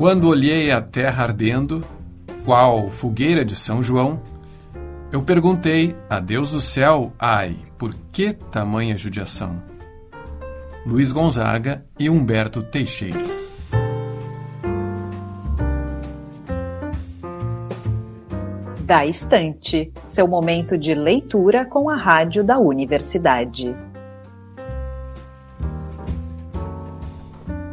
Quando olhei a terra ardendo, qual fogueira de São João, eu perguntei a Deus do céu, ai, por que tamanha judiação? Luiz Gonzaga e Humberto Teixeira. Da Estante, seu momento de leitura com a rádio da universidade.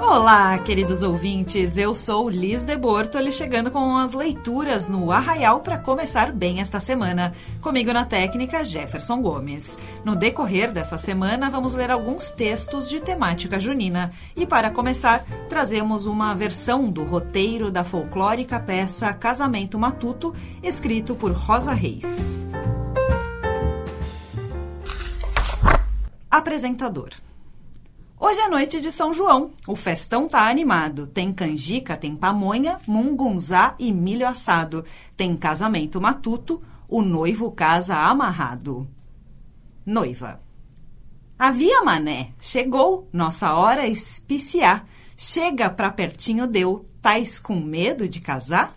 Olá, queridos ouvintes. Eu sou Liz de Bortoli, chegando com as leituras no Arraial para começar bem esta semana. Comigo na técnica, Jefferson Gomes. No decorrer dessa semana, vamos ler alguns textos de temática junina. E para começar, trazemos uma versão do roteiro da folclórica peça Casamento Matuto, escrito por Rosa Reis. Apresentador. Hoje é noite de São João. O festão tá animado. Tem canjica, tem pamonha, mungunzá e milho assado. Tem casamento matuto. O noivo casa amarrado. Noiva. Havia mané. Chegou. Nossa hora espiciar. Chega pra pertinho deu. Tais com medo de casar?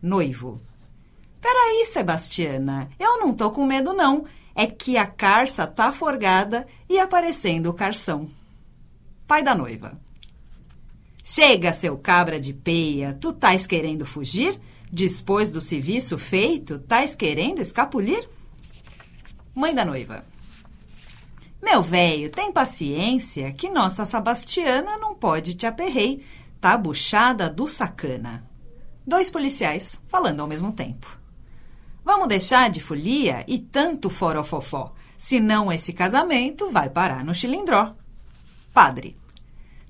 Noivo. Peraí, Sebastiana. Eu não tô com medo, não. É que a carça tá forgada e aparecendo o carção pai da noiva. Chega, seu cabra de peia, tu tais querendo fugir? Depois do serviço feito, tais querendo escapulir? Mãe da noiva. Meu velho, tem paciência que nossa Sebastiana não pode te aperrei, tá buchada do sacana. Dois policiais falando ao mesmo tempo. Vamos deixar de folia e tanto forofofó, senão esse casamento vai parar no chilindró. Padre.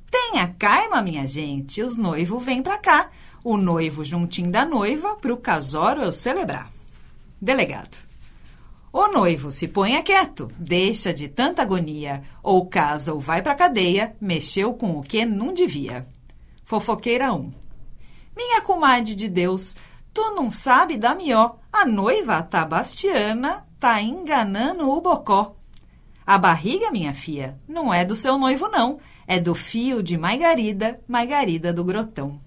Tenha calma, minha gente. Os noivos vêm pra cá. O noivo juntinho da noiva pro casório eu celebrar. Delegado. O noivo se ponha quieto, deixa de tanta agonia, ou casa ou vai pra cadeia, mexeu com o que não devia. Fofoqueira 1. Minha comadre de Deus, tu não sabe da mió, a noiva Tabastiana tá enganando o bocó. A barriga, minha filha, não é do seu noivo, não. É do fio de Margarida, Margarida do Grotão.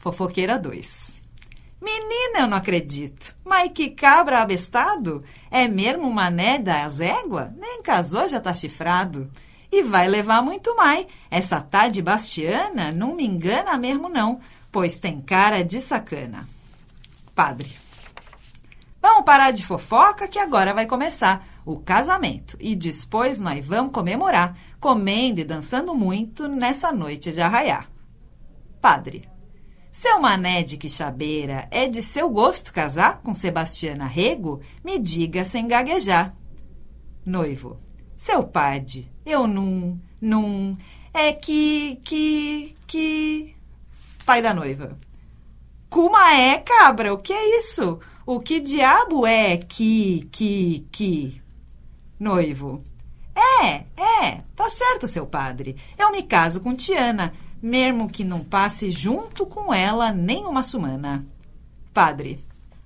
Fofoqueira 2. Menina, eu não acredito. Mas que cabra abestado? É mesmo mané das égua? Nem casou, já tá chifrado. E vai levar muito mais. Essa tá de Bastiana não me engana mesmo não, pois tem cara de sacana. Padre. Vamos parar de fofoca que agora vai começar o casamento. E depois nós vamos comemorar, comendo e dançando muito nessa noite de arraiar. Padre. Seu mané de quixabeira é de seu gosto casar com Sebastiana Rego? Me diga sem gaguejar. Noivo. Seu padre, eu não, não, é que, que, que... Pai da noiva. Cuma é, cabra, o que é isso? O que diabo é que, que, que? Noivo. É, é, tá certo, seu padre. Eu me caso com Tiana, mesmo que não passe junto com ela nem uma sumana. Padre.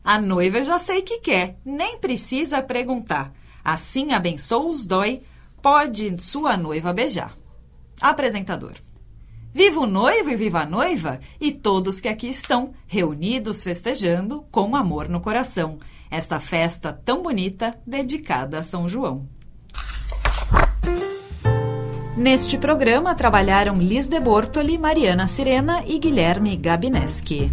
A noiva já sei que quer, nem precisa perguntar. Assim abençoa os dói, pode sua noiva beijar. Apresentador. Viva o noivo e viva a noiva e todos que aqui estão, reunidos festejando com amor no coração esta festa tão bonita dedicada a São João. Neste programa trabalharam Liz de Bortoli, Mariana Sirena e Guilherme Gabineschi.